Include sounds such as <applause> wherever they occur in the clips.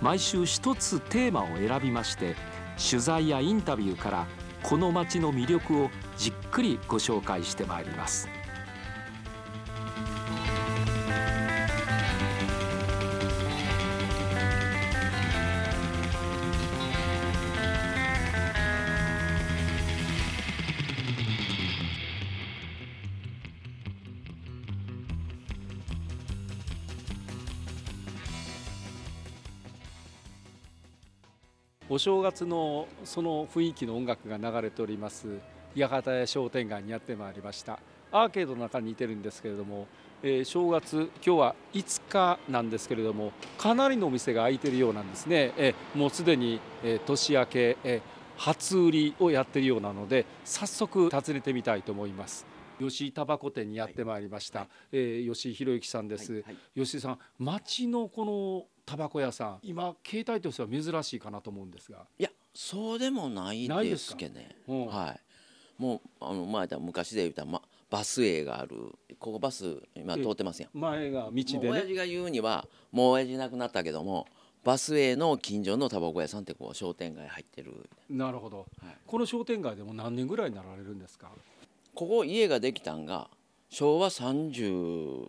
毎週一つテーマを選びまして取材やインタビューからこの街の魅力をじっくりご紹介してまいります。お正月のその雰囲気の音楽が流れております。八幡屋商店街にやってまいりました。アーケードの中にいてるんですけれども、えー、正月今日は5日なんですけれどもかなりのお店が開いてるようなんですね、えー、もうすでに、えー、年明け、え初売りをやってるようなので早速訪ねてみたいと思います。吉井タバコ店にやってまいりました、はい、えー、吉井博之さんです、はいはい、吉井さん町のこのタバコ屋さん。今携帯としては珍しいかなと思うんですが。いやそうでもないですけどね、うん、はい。もうあの前だ昔で言ったら、ま、バス営がある。ここバス今通ってますやん。前が道でね。親父が言うにはもう親父亡くなったけどもバス営の近所のタバコ屋さんってこう商店街入ってる。なるほど、はい、この商店街でも何年ぐらいになられるんですか？ここ家ができたんが昭和34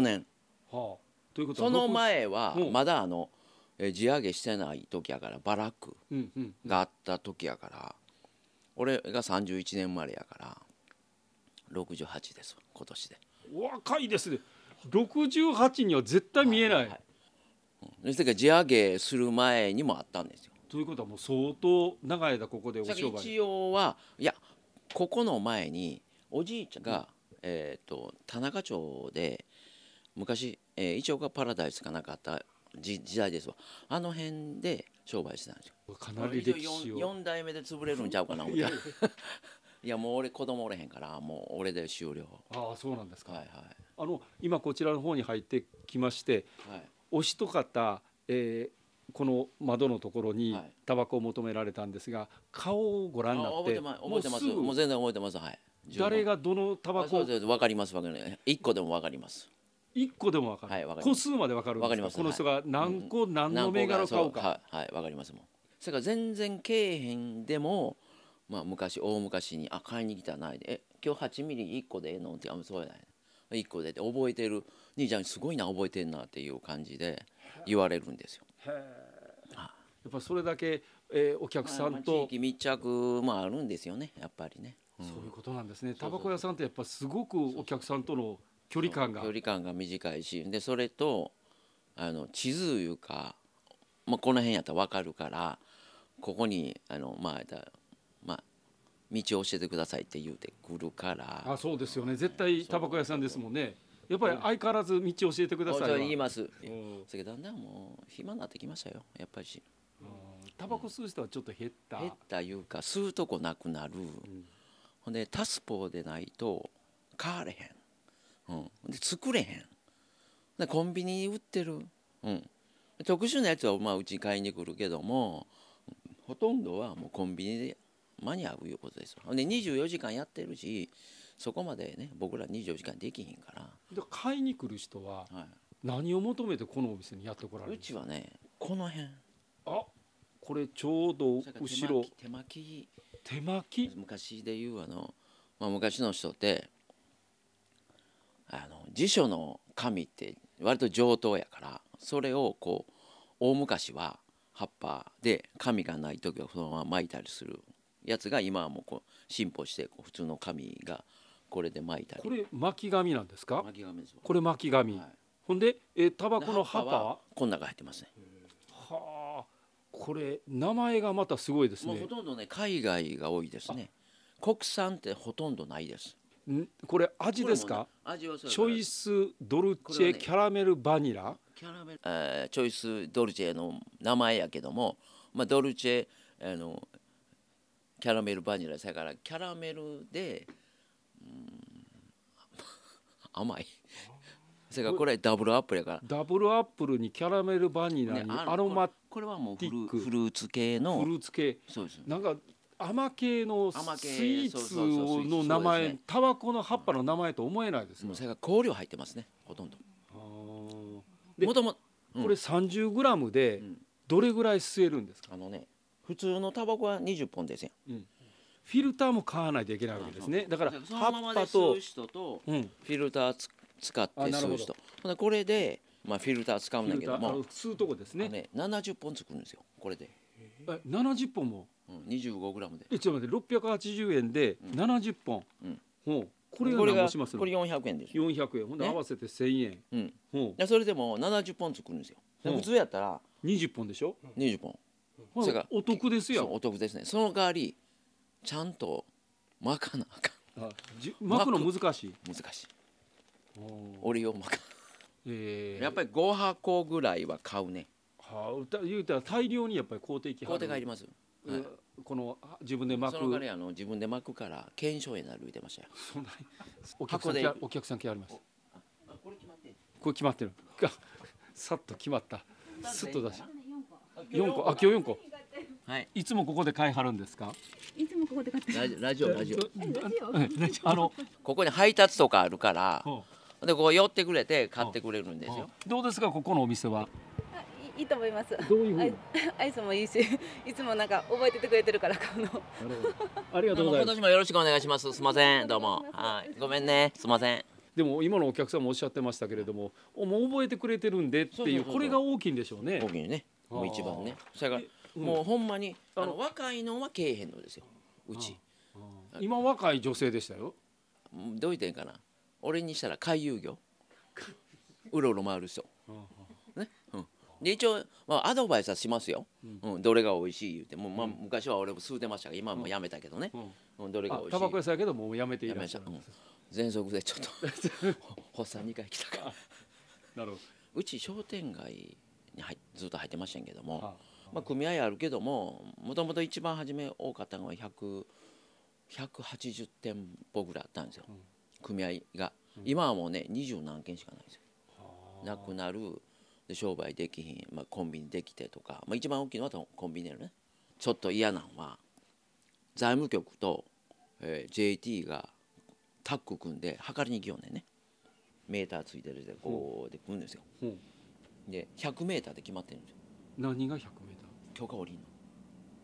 年、はあ、ということその前はまだあの、え地上げしてない時やからバラックがあった時やから、俺が31年生まれやから68です今年で。若いですね。68には絶対見えない、はいはいそして地上げする前にもあったんですよ。ということはもう相当長い間ここでお商売。一応はいやここの前におじいちゃんが、えーと田中町で昔、えー、一岡パラダイスがなかった時時代ですわ。あの辺で商売してたんですよ。かなり歴史を。4, 4代目で潰れるんちゃうかな思った <laughs> いや。もう俺子供おれへんからもう俺で終了。ああそうなんですか、はいはい、あの今こちらの方に入ってきまして、はい、お一方、えー、この窓のところにタバコを求められたんですが、顔をご覧になって覚えてます。もう全然覚えてます。はい。誰がどのタバコわかりますわかります。一個でもわかります一個でもわかる、はい、個数までわかるんですか？この人が何個、何の銘柄を買うか。はいわ、かりますもんそれから全然けえへんでもまあ昔大昔に「あ買いに来たないで。え今日8ミリ1個でええの?」って「あそうやない1個で」って覚えてる。兄ちゃんすごいな覚えてんなっていう感じで言われるんですよ。へやっぱそれだけ、えー、お客さんと、地域密着もあるんですよねやっぱりね、うん、そういうことなんですね。タバコ屋さんってやっぱすごくお客さんとの距離感が。距離感が短いしでそれとあの地図いうか、まあ、この辺やったら分かるからここにあのまあまあ道を教えてくださいって言うてくるから。あそうですよね。絶対タバコ屋さんですもんね。やっぱり相変わらず道教えてください言います。それだんだんもう暇になってきましたよやっぱり。しタバコ吸う人はちょっと減った。減ったいうか吸うとこなくなる、うん、ほんでタスポでないと買われへん、うん、で作れへん。でコンビニに売ってる、うん、特殊なやつはまあうち買いに来るけどもほとんどはもうコンビニで間に合ういうことですで24時間やってるしそこまでね僕ら24時間できひんから。で買いに来る人は何を求めてこのお店にやってこられるうちはねこの辺。あこれちょうど後ろ手巻き手巻き？昔で言うあの、まあ、昔の人って辞書の紙って割と上等やからそれをこう大昔は葉っぱで紙がない時はそのまま巻いたりするやつが今はもうこう進歩してこう普通の紙がこれで巻いたり。これ巻き紙なんですか？巻き紙ですこれ巻き紙、はい、ほんでえタバコの葉っぱはこん中入ってますね。はあこれ名前がまたすごいですね。ほとんどね海外が多いですね。国産ってほとんどないですこれ味ですか、ね、味はチョイスドルチェ、ね、キャラメルバニラ？キャラメル、えー、チョイスドルチェの名前やけども、まあ、ドルチェあのキャラメルバニラだからキャラメルで、うん、<laughs> 甘い。それからこれダブルアップルやから。ダブルアップルにキャラメルバニラにアロマこれはもうフルフルーツ系の。フルーツ系。そうです。なんか甘系のスイーツの名前タバコの葉っぱの名前と思えないですそれが香料入ってますねほとんど。もともこれ 30g でどれぐらい吸えるんですか、あのね普通のタバコは20本ですよ、うん、フィルターも買わないといけないわけですね。だから葉っぱと人とフィルター使って吸う人。これでまあフィルター使うんだけども。吸うとこですね。ね70本作るんですよこれで。え70本も、うん、25グラムで。えちょっと待って680円で70本、うん、ほう。これが何しますこれ400円です。400円。ほんで合わせて1000円、うん。ほう。それでも70本作るんですよ。普通やったら20本でしょ？20本。それがお得ですよお得ですね。その代わりちゃんと巻かなあかん。あ巻くの難しい？難しい。オリオ巻かえー、やっぱり5箱ぐらいは買うね。はあ言うたら大量にやっぱり工程工程が入ります、はい、この自分で巻く。そのあの自分で巻くから検証になる言ってましたよ。そんなお客さんお客さん来あります。これ決まってこれ決まってる。<laughs> さっと決まった。すっと出し。4個。あ今日4個。はい。いつもここで買いはるんですか？いつもここで買ってラジオラジオ。あのここに配達とかあるからでここ寄ってくれて買ってくれるんですよ。どうですかここのお店は？いいと思います。どういうふうに？<laughs> アイスもいいし、いつもなんか覚えててくれてるから買うの。ありがとうございます。今年もよろしくお願いします。すみません、<laughs> どうも。はい、ごめんね、すみません。でも今のお客さんもおっしゃってましたけれども、もう覚えてくれてるんでっていうこれが大きいんでしょうね。大きいね。もう一番ね。それからもうほんまにあの若いのはけえへんのですよ。うち。今若い女性でしたよ。どう言ってんかな。俺にしたら回遊魚。<laughs> うろうろ回る人。ね。うん。で一応、まあ、アドバイスはしますよ、うん、どれが美味しい？言うて。も、まあ、昔は俺も吸うてましたが今はもうやめたけどね、うん、どれが美味しい？タバコ屋さんやけどもうやめていらっしゃる、うん、全速でちょっと発作2回来たから。<laughs> なるほど。うち商店街に入ずっと入ってましたんけども、はあ、まあ、組合あるけどももともと一番初め多かったのは100 180店舗ぐらいあったんですよ、うん、組合が、今はもうね二十何件しかないんですよ、はあ、なくなるで商売できひん、まあ、コンビニできてとか、まあ、一番大きいのはコンビニやね。ちょっと嫌なのは財務局と、えー、JT がタッグ組んで測りに行きようねんね。メーターついてるでこうで来るんですよ、で 100m で決まってるんですよ。何が 100m? 許可降りんの。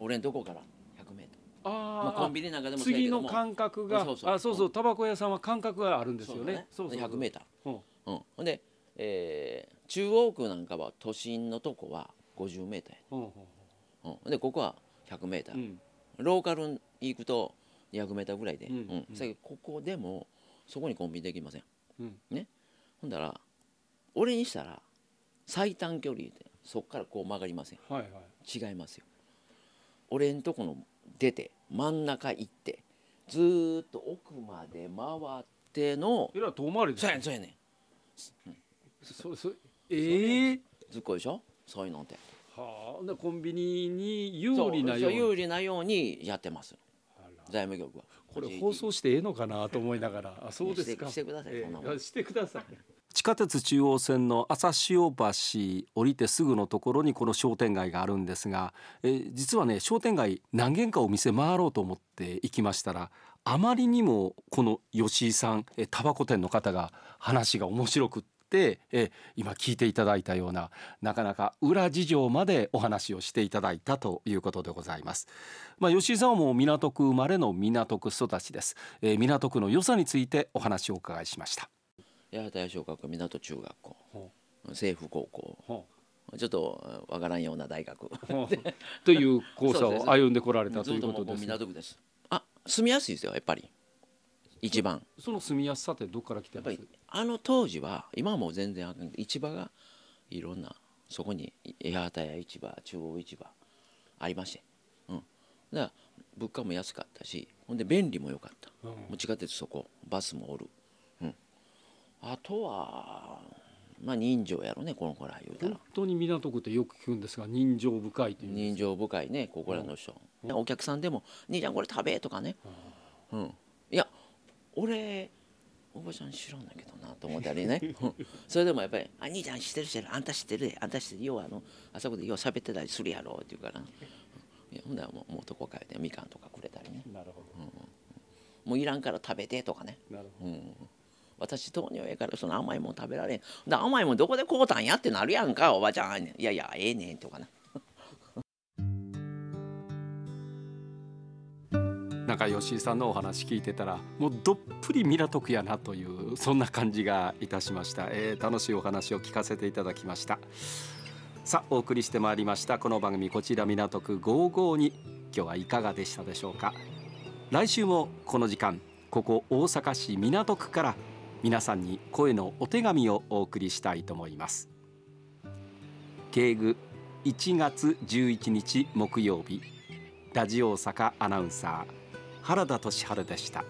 俺んとこから 100m あ、まあ、コンビニなんかでも次の間隔がそうそうあそうそうタバコ屋さんは間隔があるんですよね。そうそうそう 100m う。ん、うん、ほんで、えー、中央区なんかは都心のとこは 50m や、うんうん、でここは 100m、うん、ローカルに行くと 200m ぐらいで、うん。うん、ここでもそこにコンビニできません、うん、ね。ほんだら俺にしたら最短距離でそこからこう曲がりません、はいはい、違いますよ。俺んとこの出て真ん中行ってずっと奥まで回ってのえら遠回りですそうやねんそうやねん、そそええー、ずっこいでしょ？そういうのって。はあ。コンビニに有利なように。有利なようにやってます。財務局は。これ放送してええのかなと思いながら。あそうですか。してください、えー、してください。地下鉄中央線の朝潮橋降りてすぐのところにこの商店街があるんですが、えー、実はね商店街何軒かお店回ろうと思って行きましたらあまりにもこの吉井さんタバコ店の方が話が面白くってってえ今聞いていただいたようななかなか裏事情までお話をしていただいたということでございます。まあ、吉井さんはもう港区生まれの港区育ちです、えー、港区の良さについてお話をお伺いしました。八幡屋小学校港中学校。政府高校。ちょっとわからんような大学。という <laughs> 交差を歩んでこられたということです、ね、港区です。あ住みやすいですよやっぱり一番。その住みやすさってどっから来てます？あの当時は今はもう全然あかん市場がいろんなそこに八幡屋市場中央市場ありまして、うん、だから物価も安かったしほんで便利も良かった、うん、もう地下鉄そこバスもおる、うん、あとはまあ人情やろねこの子ら言うたら。本当に港区ってよく聞くんですが人情深いという。人情深いねここらの人、うん、お客さんでも「兄ちゃんこれ食べ」とかね、うん、俺おばちゃん知らんだけどなと思ったりね。<laughs> それでもやっぱり「あ兄ちゃん知ってる知ってるあんた知ってるであんた知ってるようあのあそこでよう喋ってたりするやろ」って言うから。いやほんならもうもう男かいてみかんとかくれたりね。なるほど、うん、もういらんから食べてとかね。なるほど、うん私糖尿やからその甘いもん食べられん。だ甘いもんどこで買うたんやってなるやんかおばちゃん。いやいやええねんとかななんか吉井さんのお話聞いてたらもうどっぷり港区やなというそんな感じがいたしました、えー、楽しいお話を聞かせていただきました。さあお送りしてまいりました。この番組こちら港区552今日はいかがでしたでしょうか。来週もこの時間ここ大阪市港区から皆さんに声のお手紙をお送りしたいと思います。敬具1月11日木曜日。ラジオ大阪アナウンサー。原田俊治でした。